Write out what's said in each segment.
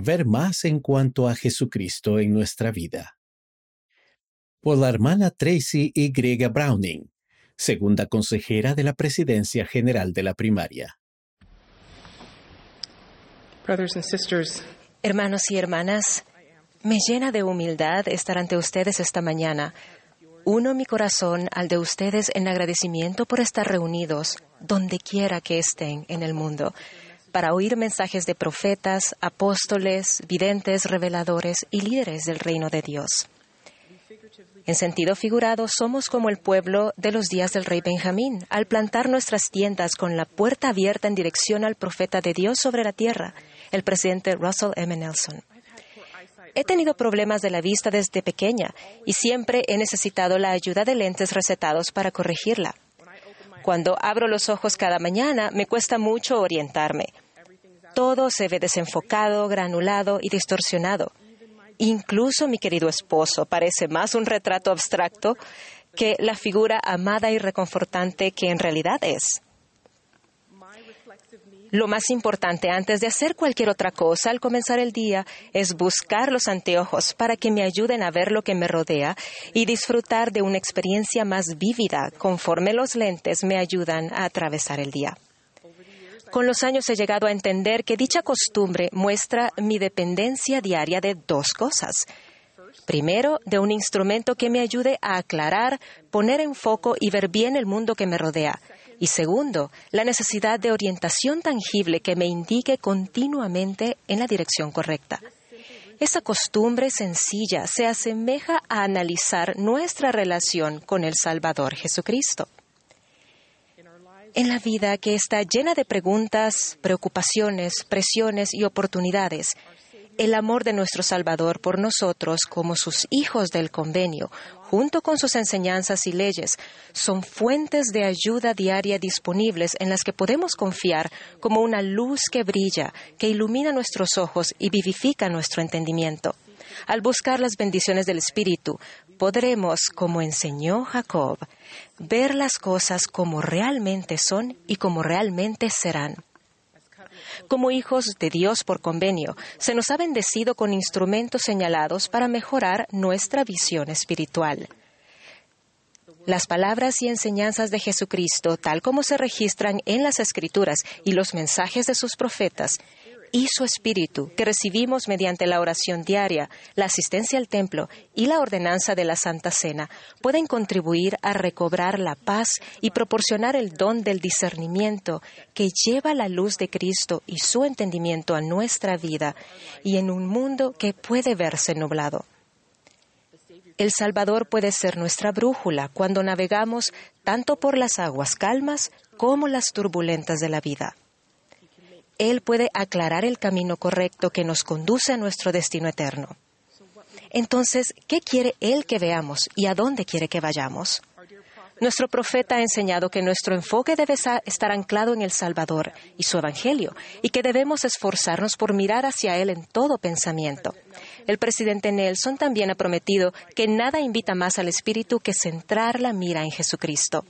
ver más en cuanto a Jesucristo en nuestra vida. Por la hermana Tracy Y. Browning, segunda consejera de la Presidencia General de la Primaria. Hermanos y hermanas, me llena de humildad estar ante ustedes esta mañana. Uno mi corazón al de ustedes en agradecimiento por estar reunidos donde quiera que estén en el mundo, para oír mensajes de profetas, apóstoles, videntes, reveladores y líderes del reino de Dios. En sentido figurado, somos como el pueblo de los días del rey Benjamín, al plantar nuestras tiendas con la puerta abierta en dirección al profeta de Dios sobre la tierra, el presidente Russell M. Nelson. He tenido problemas de la vista desde pequeña y siempre he necesitado la ayuda de lentes recetados para corregirla. Cuando abro los ojos cada mañana, me cuesta mucho orientarme. Todo se ve desenfocado, granulado y distorsionado. Incluso mi querido esposo parece más un retrato abstracto que la figura amada y reconfortante que en realidad es. Lo más importante antes de hacer cualquier otra cosa al comenzar el día es buscar los anteojos para que me ayuden a ver lo que me rodea y disfrutar de una experiencia más vívida conforme los lentes me ayudan a atravesar el día. Con los años he llegado a entender que dicha costumbre muestra mi dependencia diaria de dos cosas. Primero, de un instrumento que me ayude a aclarar, poner en foco y ver bien el mundo que me rodea. Y segundo, la necesidad de orientación tangible que me indique continuamente en la dirección correcta. Esa costumbre sencilla se asemeja a analizar nuestra relación con el Salvador Jesucristo. En la vida que está llena de preguntas, preocupaciones, presiones y oportunidades, el amor de nuestro Salvador por nosotros como sus hijos del convenio, junto con sus enseñanzas y leyes, son fuentes de ayuda diaria disponibles en las que podemos confiar como una luz que brilla, que ilumina nuestros ojos y vivifica nuestro entendimiento. Al buscar las bendiciones del Espíritu, podremos, como enseñó Jacob, ver las cosas como realmente son y como realmente serán. Como hijos de Dios por convenio, se nos ha bendecido con instrumentos señalados para mejorar nuestra visión espiritual. Las palabras y enseñanzas de Jesucristo, tal como se registran en las Escrituras y los mensajes de sus profetas, y su Espíritu, que recibimos mediante la oración diaria, la asistencia al templo y la ordenanza de la Santa Cena, pueden contribuir a recobrar la paz y proporcionar el don del discernimiento que lleva la luz de Cristo y su entendimiento a nuestra vida y en un mundo que puede verse nublado. El Salvador puede ser nuestra brújula cuando navegamos tanto por las aguas calmas como las turbulentas de la vida. Él puede aclarar el camino correcto que nos conduce a nuestro destino eterno. Entonces, ¿qué quiere Él que veamos y a dónde quiere que vayamos? Nuestro profeta ha enseñado que nuestro enfoque debe estar anclado en el Salvador y su Evangelio, y que debemos esforzarnos por mirar hacia Él en todo pensamiento. El presidente Nelson también ha prometido que nada invita más al Espíritu que centrar la mira en Jesucristo.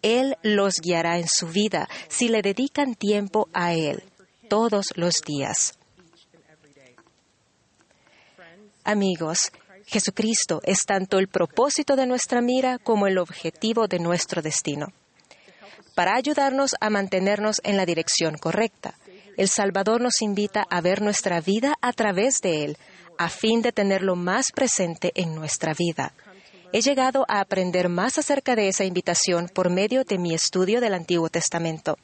Él los guiará en su vida si le dedican tiempo a Él todos los días. Amigos, Jesucristo es tanto el propósito de nuestra mira como el objetivo de nuestro destino. Para ayudarnos a mantenernos en la dirección correcta, el Salvador nos invita a ver nuestra vida a través de Él, a fin de tenerlo más presente en nuestra vida. He llegado a aprender más acerca de esa invitación por medio de mi estudio del Antiguo Testamento.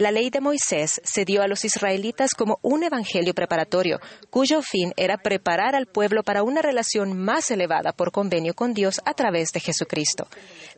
La ley de Moisés se dio a los israelitas como un evangelio preparatorio, cuyo fin era preparar al pueblo para una relación más elevada por convenio con Dios a través de Jesucristo.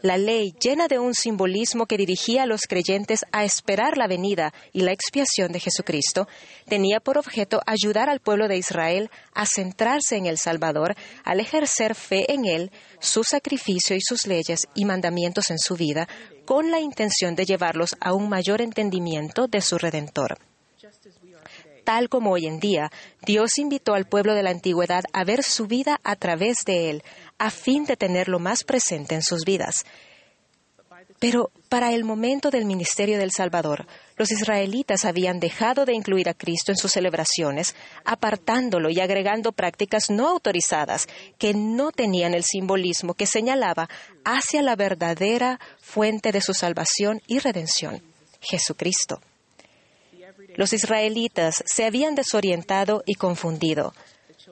La ley, llena de un simbolismo que dirigía a los creyentes a esperar la venida y la expiación de Jesucristo, tenía por objeto ayudar al pueblo de Israel a centrarse en el Salvador, al ejercer fe en Él, su sacrificio y sus leyes y mandamientos en su vida, con la intención de llevarlos a un mayor entendimiento de su Redentor. Tal como hoy en día, Dios invitó al pueblo de la antigüedad a ver su vida a través de Él, a fin de tenerlo más presente en sus vidas. Pero para el momento del ministerio del Salvador, Los israelitas habían dejado de incluir a Cristo en sus celebraciones, apartándolo y agregando prácticas no autorizadas que no tenían el simbolismo que señalaba hacia la verdadera fuente de su salvación y redención, Jesucristo. Los israelitas se habían desorientado y confundido.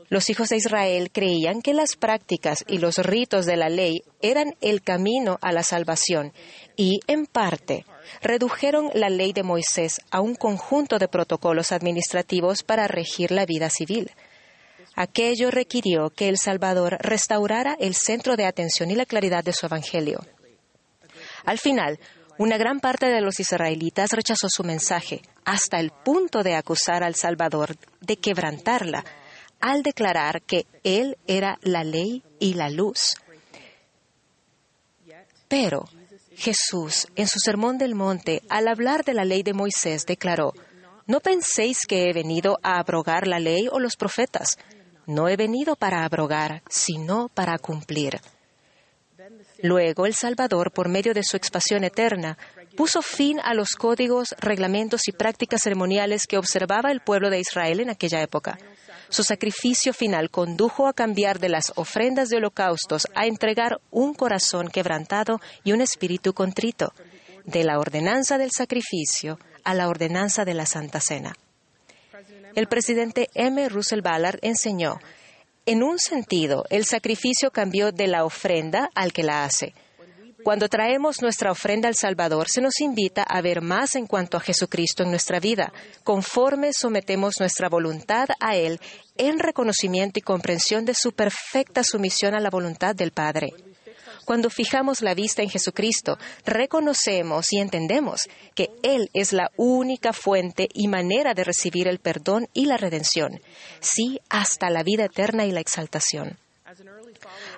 Los hijos de Israel creían que las prácticas y los ritos de la ley eran el camino a la salvación y, en parte, redujeron la ley de Moisés a un conjunto de protocolos administrativos para regir la vida civil. Aquello requirió que el Salvador restaurara el centro de atención y la claridad de su Evangelio. Al final, una gran parte de los israelitas rechazó su mensaje, hasta el punto de acusar al Salvador de quebrantarla, al declarar que Él era la ley y la luz. Pero Jesús, en su Sermón del Monte, al hablar de la ley de Moisés, declaró, No penséis que he venido a abrogar la ley o los profetas. No he venido para abrogar, sino para cumplir. Luego el Salvador, por medio de su expansión eterna, puso fin a los códigos, reglamentos y prácticas ceremoniales que observaba el pueblo de Israel en aquella época. Su sacrificio final condujo a cambiar de las ofrendas de holocaustos a entregar un corazón quebrantado y un espíritu contrito, de la ordenanza del sacrificio a la ordenanza de la Santa Cena. El presidente M. Russell Ballard enseñó, en un sentido, el sacrificio cambió de la ofrenda al que la hace. Cuando traemos nuestra ofrenda al Salvador, se nos invita a ver más en cuanto a Jesucristo en nuestra vida, conforme sometemos nuestra voluntad a Él en reconocimiento y comprensión de su perfecta sumisión a la voluntad del Padre. Cuando fijamos la vista en Jesucristo, reconocemos y entendemos que Él es la única fuente y manera de recibir el perdón y la redención, sí, hasta la vida eterna y la exaltación.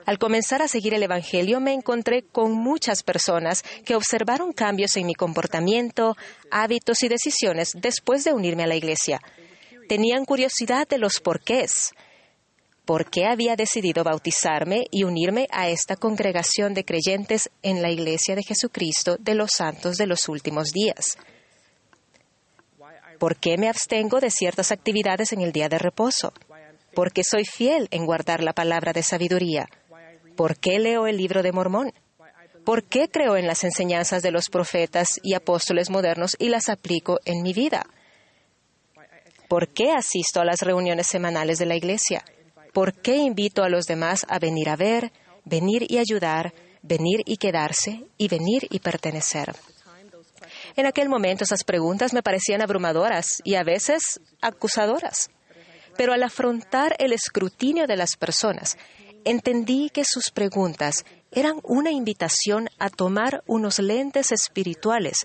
Al comenzar a seguir el Evangelio me encontré con muchas personas que observaron cambios en mi comportamiento, hábitos y decisiones después de unirme a la Iglesia. Tenían curiosidad de los porqués. ¿Por qué había decidido bautizarme y unirme a esta congregación de creyentes en la Iglesia de Jesucristo de los Santos de los Últimos Días? ¿Por qué me abstengo de ciertas actividades en el día de reposo? ¿Por qué soy fiel en guardar la palabra de sabiduría? ¿Por qué leo el libro de Mormón? ¿Por qué creo en las enseñanzas de los profetas y apóstoles modernos y las aplico en mi vida? ¿Por qué asisto a las reuniones semanales de la Iglesia? ¿Por qué invito a los demás a venir a ver, venir y ayudar, venir y quedarse y venir y pertenecer? En aquel momento esas preguntas me parecían abrumadoras y a veces acusadoras. Pero al afrontar el escrutinio de las personas entendí que sus preguntas eran una invitación a tomar unos lentes espirituales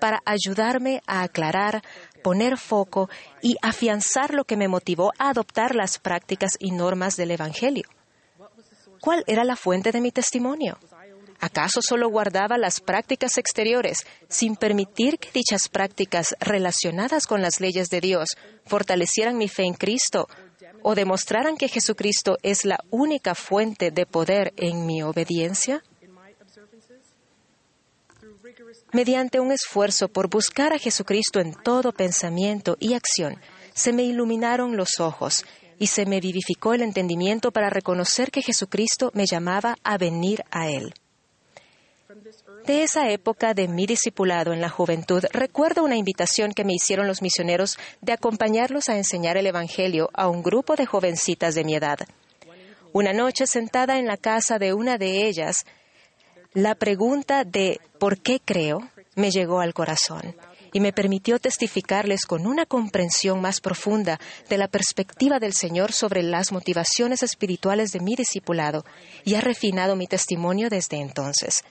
para ayudarme a aclarar, poner foco y afianzar lo que me motivó a adoptar las prácticas y normas del Evangelio. ¿Cuál era la fuente de mi testimonio? ¿Acaso solo guardaba las prácticas exteriores sin permitir que dichas prácticas relacionadas con las leyes de Dios fortalecieran mi fe en Cristo o demostraran que Jesucristo es la única fuente de poder en mi obediencia? Mediante un esfuerzo por buscar a Jesucristo en todo pensamiento y acción, se me iluminaron los ojos y se me vivificó el entendimiento para reconocer que Jesucristo me llamaba a venir a Él. De esa época de mi discipulado en la juventud, recuerdo una invitación que me hicieron los misioneros de acompañarlos a enseñar el Evangelio a un grupo de jovencitas de mi edad. Una noche, sentada en la casa de una de ellas, la pregunta de ¿por qué creo? me llegó al corazón y me permitió testificarles con una comprensión más profunda de la perspectiva del Señor sobre las motivaciones espirituales de mi discipulado y ha refinado mi testimonio desde entonces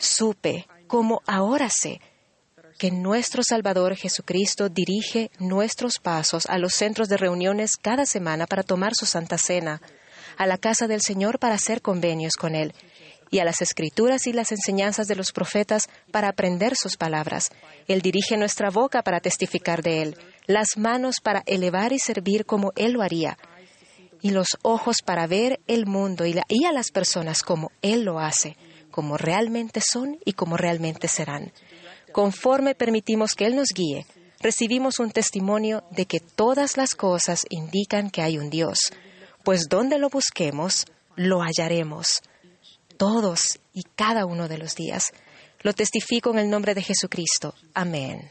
supe, como ahora sé, que nuestro Salvador Jesucristo dirige nuestros pasos a los centros de reuniones cada semana para tomar su Santa Cena, a la casa del Señor para hacer convenios con Él, y a las escrituras y las enseñanzas de los profetas para aprender sus palabras. Él dirige nuestra boca para testificar de Él, las manos para elevar y servir como Él lo haría, y los ojos para ver el mundo y, y a las personas como Él lo hace como realmente son y como realmente serán. conforme permitimos que Él nos guíe, recibimos un testimonio de que todas las cosas indican que hay un Dios, pues donde lo busquemos, lo hallaremos, todos y cada uno de los días. Lo testifico en el nombre de Jesucristo. Amén.